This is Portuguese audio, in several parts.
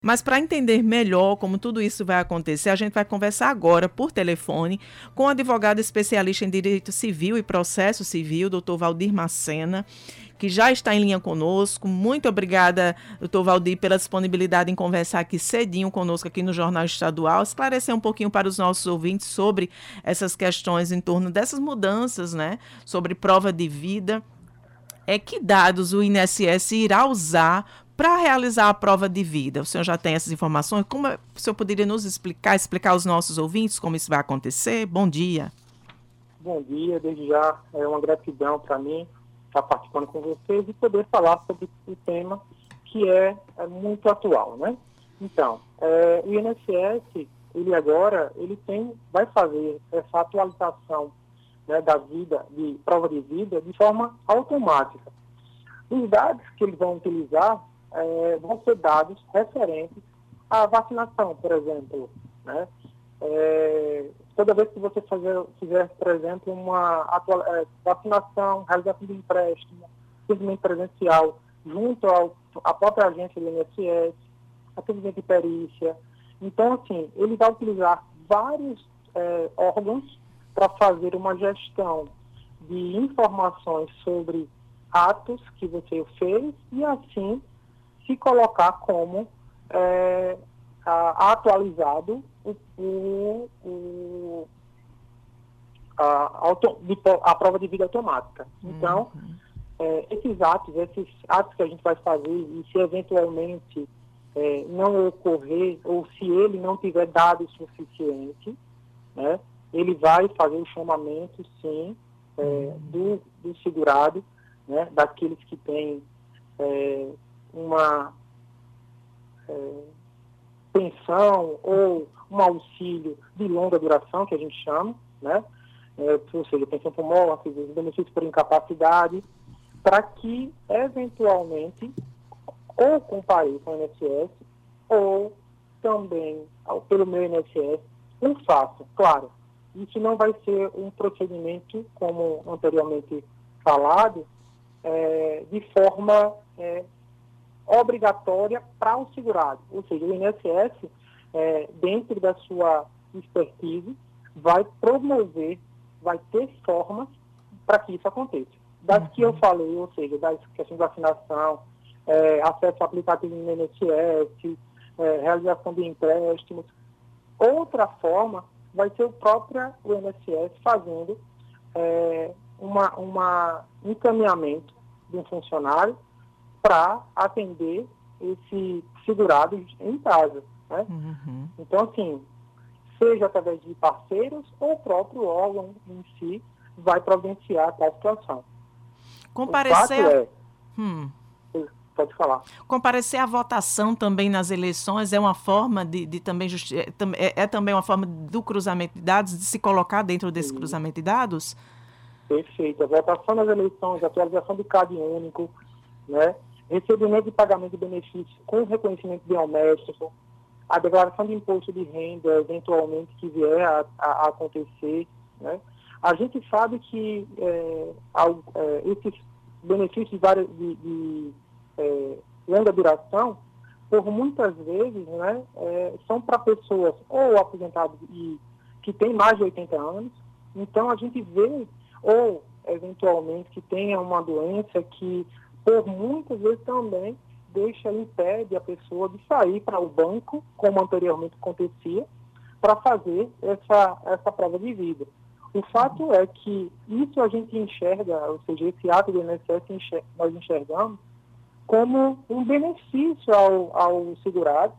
Mas para entender melhor como tudo isso vai acontecer, a gente vai conversar agora por telefone com o advogado especialista em direito civil e processo civil, doutor Valdir Macena, que já está em linha conosco. Muito obrigada, doutor Valdir, pela disponibilidade em conversar aqui cedinho conosco aqui no Jornal Estadual, esclarecer um pouquinho para os nossos ouvintes sobre essas questões em torno dessas mudanças, né? Sobre prova de vida. É que dados o INSS irá usar para realizar a prova de vida, o senhor já tem essas informações? Como é, o senhor poderia nos explicar, explicar aos nossos ouvintes como isso vai acontecer? Bom dia. Bom dia, desde já é uma gratidão para mim estar participando com vocês e poder falar sobre o tema que é, é muito atual, né? Então, é, o INSS, ele agora, ele tem, vai fazer essa atualização né, da vida, de prova de vida, de forma automática. Os dados que eles vão utilizar é, vão ser dados referentes à vacinação, por exemplo. Né? É, toda vez que você fazer, fizer, por exemplo, uma atual, é, vacinação, realização de empréstimo, atendimento presencial, junto ao, à própria agência do INSS, atendimento de perícia. Então, assim, ele vai utilizar vários é, órgãos para fazer uma gestão de informações sobre atos que você fez e, assim, se colocar como é, a, atualizado o, o, o a, auto, a, prova de vida automática. Então, uhum. é, esses atos, esses atos que a gente vai fazer, e se eventualmente é, não ocorrer, ou se ele não tiver dados suficiente, né, ele vai fazer o chamamento, sim, é, uhum. do, do segurado, né, daqueles que têm é, uma é, pensão ou um auxílio de longa duração, que a gente chama, né? É, ou seja, pensão por morte, benefício por incapacidade, para que, eventualmente, ou compareça ao INSS, ou também pelo meu INSS, um faça. Claro, isso não vai ser um procedimento, como anteriormente falado, é, de forma é, obrigatória para o segurado. Ou seja, o INSS, é, dentro da sua expertise, vai promover, vai ter formas para que isso aconteça. Das uhum. que eu falei, ou seja, das questões de vacinação, é, acesso aplicativo no INSS, é, realização de empréstimos. Outra forma vai ser o próprio INSS fazendo é, uma, uma encaminhamento de um funcionário para atender esse segurado em casa. Né? Uhum. Então, assim, seja através de parceiros ou o próprio órgão em si vai providenciar tal situação. Comparecer. É, hum. Pode falar. Comparecer à votação também nas eleições é uma forma de, de também justi é, é, é, também uma forma do cruzamento de dados, de se colocar dentro desse Sim. cruzamento de dados? Perfeito. A votação nas eleições, a atualização do CAD único, né? Recebimento e pagamento de benefícios com reconhecimento biométrico, a declaração de imposto de renda, eventualmente, que vier a, a acontecer. Né? A gente sabe que é, é, esses benefícios de, de, de é, longa duração, por muitas vezes, né, é, são para pessoas ou aposentados e que têm mais de 80 anos. Então, a gente vê, ou eventualmente, que tenha uma doença que por muitas vezes também deixa, impede a pessoa de sair para o banco, como anteriormente acontecia, para fazer essa, essa prova de vida. O fato é que isso a gente enxerga, ou seja, esse ato do INSS enxerga, nós enxergamos como um benefício ao, ao segurado,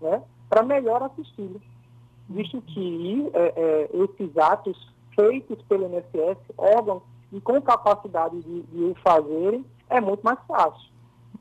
né, para melhor assisti-lo, visto que é, é, esses atos feitos pelo INSS, órgãos e com capacidade de, de o fazerem, é muito mais fácil.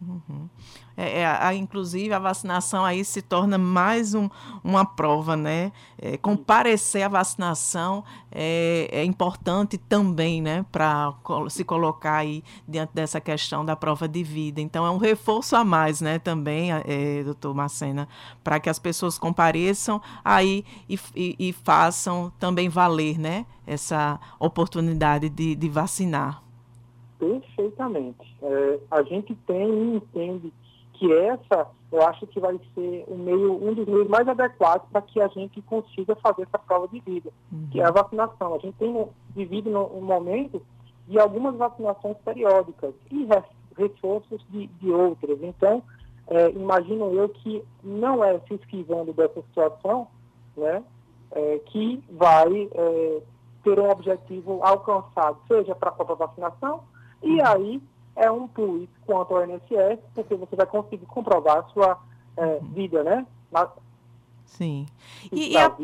Uhum. É, é, a, inclusive, a vacinação aí se torna mais um, uma prova, né? É, comparecer à vacinação é, é importante também, né? Para se colocar aí diante dessa questão da prova de vida. Então, é um reforço a mais, né? Também, é, doutor Macena, para que as pessoas compareçam aí e, e, e, façam também valer, né? Essa oportunidade de, de vacinar. Perfeitamente. É, a gente tem e entende que essa eu acho que vai ser um, meio, um dos meios mais adequados para que a gente consiga fazer essa prova de vida, uhum. que é a vacinação. A gente tem vivido um momento de algumas vacinações periódicas e reforços de, de outras. Então, é, imagino eu que não é se esquivando dessa situação né, é, que vai é, ter um objetivo alcançado, seja para a própria vacinação, e aí é um plus quanto ao INSS, porque você vai conseguir comprovar a sua é, vida, né? Na, Sim. E, e, a,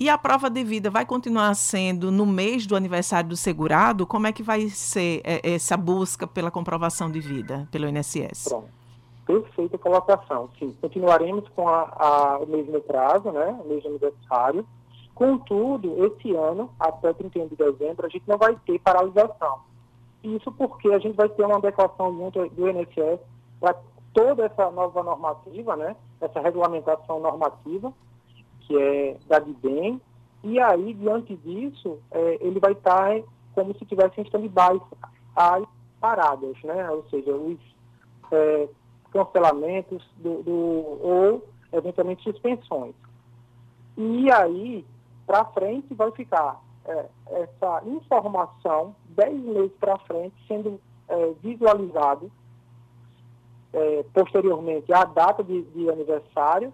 e, a, prova de vida vai continuar sendo no mês do aniversário do segurado? Como é que vai ser é, essa busca pela comprovação de vida pelo INSS? Pronto. Perfeita colocação. Sim, continuaremos com a, a, o mesmo prazo, né? O mesmo aniversário. Contudo, esse ano, até 31 de dezembro, a gente não vai ter paralisação. Isso porque a gente vai ter uma adequação junto do INSS para toda essa nova normativa, né? Essa regulamentação normativa, que é da DIBEM, e aí, diante disso, é, ele vai estar como se tivesse em stand-by as paradas, né? Ou seja, os é, cancelamentos do, do, ou, eventualmente, suspensões. E aí, para frente, vai ficar é, essa informação, 10 meses para frente, sendo é, visualizado é, posteriormente à data de, de aniversário.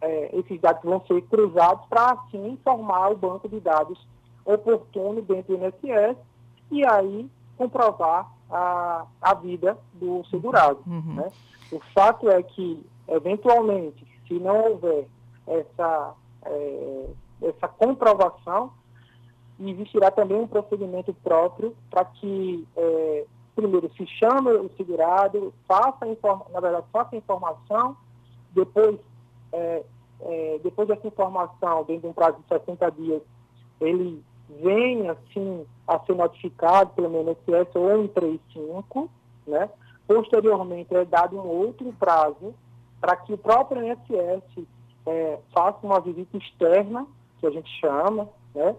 É, esses dados vão ser cruzados para, assim, informar o banco de dados oportuno dentro do INSS e aí comprovar a, a vida do segurado. Uhum. Né? O fato é que, eventualmente, se não houver essa, é, essa comprovação, existirá também um procedimento próprio para que, é, primeiro, se chame o segurado, faça, na verdade, faça a informação, depois, é, é, depois dessa informação, dentro de um prazo de 60 dias, ele venha, assim, a ser notificado pelo INSS ou 135, né? Posteriormente, é dado um outro prazo para que o próprio INSS é, faça uma visita externa, que a gente chama, né?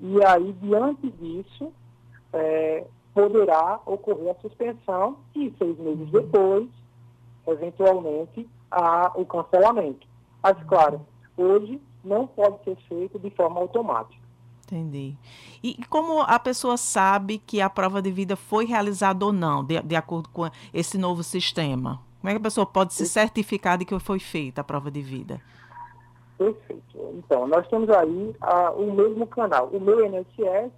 E aí, diante disso, é, poderá ocorrer a suspensão e seis meses depois, eventualmente, a, o cancelamento. Mas, claro, hoje não pode ser feito de forma automática. Entendi. E como a pessoa sabe que a prova de vida foi realizada ou não, de, de acordo com esse novo sistema? Como é que a pessoa pode se certificar de que foi feita a prova de vida? Perfeito. Então, nós temos aí o mesmo canal, o meu NSS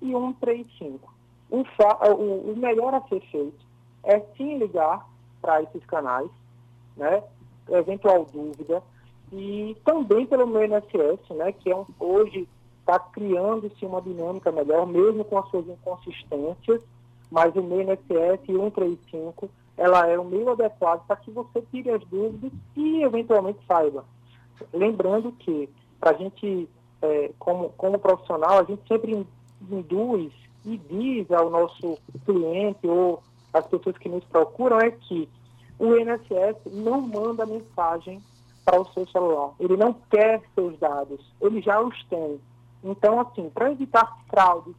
e 135. O, o, o melhor a ser feito é sim ligar para esses canais, né? Eventual dúvida. E também pelo meu NSS, né? Que é um, hoje está criando-se uma dinâmica melhor, mesmo com as suas inconsistências, mas o meu NSS 135, ela é o meio adequado para que você tire as dúvidas e eventualmente saiba. Lembrando que, para a gente, é, como, como profissional, a gente sempre induz e diz ao nosso cliente ou às pessoas que nos procuram é que o INSS não manda mensagem para o seu celular. Ele não quer seus dados, ele já os tem. Então, assim, para evitar fraudes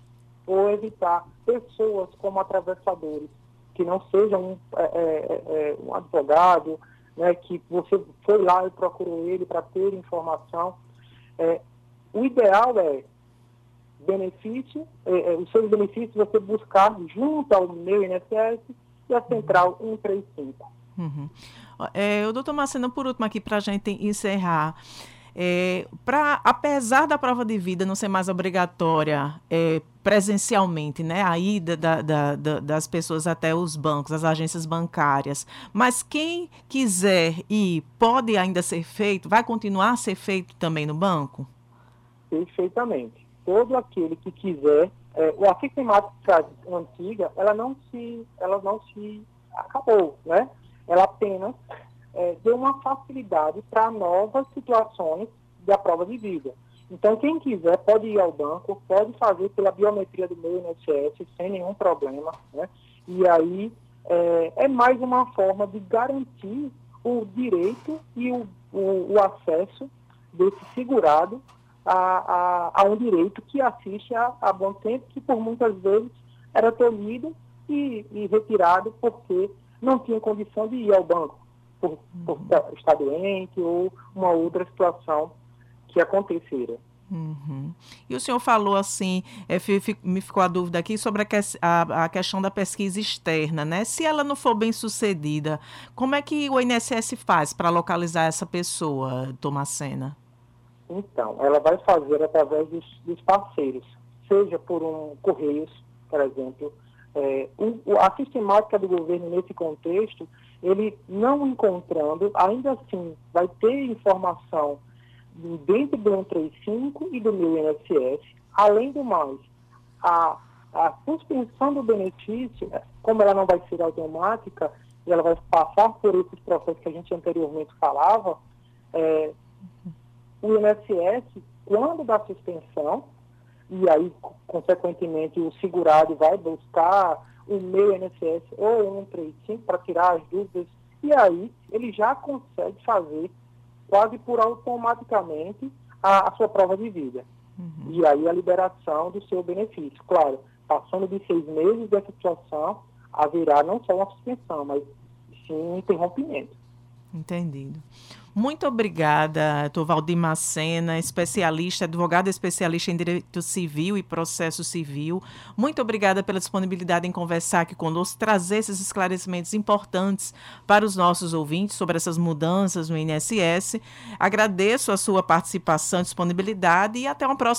ou evitar pessoas como atravessadores, que não sejam um, é, é, é, um advogado, né, que você foi lá e procurou ele para ter informação, é, o ideal é benefício, é, é, os seus benefícios você buscar junto ao meu INSS e a central 135. Uhum. É, o doutor Marceno, por último aqui, para a gente encerrar, é, apesar da prova de vida não ser mais obrigatória é, presencialmente, né, a ida da, da, da, das pessoas até os bancos, as agências bancárias, mas quem quiser ir, pode ainda ser feito, vai continuar a ser feito também no banco? Perfeitamente. Todo aquele que quiser, é, a sistemática antiga, ela não se, ela não se acabou, né? Ela apenas é, deu uma facilidade para novas situações da prova de vida. Então, quem quiser pode ir ao banco, pode fazer pela biometria do meu INSS sem nenhum problema, né? E aí é, é mais uma forma de garantir o direito e o, o, o acesso desse segurado a, a, a, um direito que assiste há, há bom tempo, que por muitas vezes era tolhido e, e retirado porque não tinha condição de ir ao banco por, por estar doente ou uma outra situação que acontecera. Uhum. E o senhor falou assim, é, me ficou a dúvida aqui sobre a, que, a, a, questão da pesquisa externa, né? Se ela não for bem sucedida, como é que o INSS faz para localizar essa pessoa, Tomacena? Então, ela vai fazer através dos, dos parceiros, seja por um Correios, por exemplo. É, a sistemática do governo nesse contexto, ele não encontrando, ainda assim vai ter informação dentro do 135 e do meu INSS. Além do mais, a, a suspensão do benefício, como ela não vai ser automática, e ela vai passar por esses processos que a gente anteriormente falava, é, o INSS, quando dá suspensão, e aí, consequentemente, o segurado vai buscar o meu INSS ou o 135 para tirar as dúvidas, e aí ele já consegue fazer quase por automaticamente a, a sua prova de vida. Uhum. E aí a liberação do seu benefício. Claro, passando de seis meses dessa situação, haverá não só uma suspensão, mas sim um interrompimento. Entendido. Muito obrigada, Dr. Valdir Macena, especialista, advogado especialista em Direito Civil e Processo Civil. Muito obrigada pela disponibilidade em conversar aqui conosco, trazer esses esclarecimentos importantes para os nossos ouvintes sobre essas mudanças no INSS. Agradeço a sua participação, disponibilidade e até uma próxima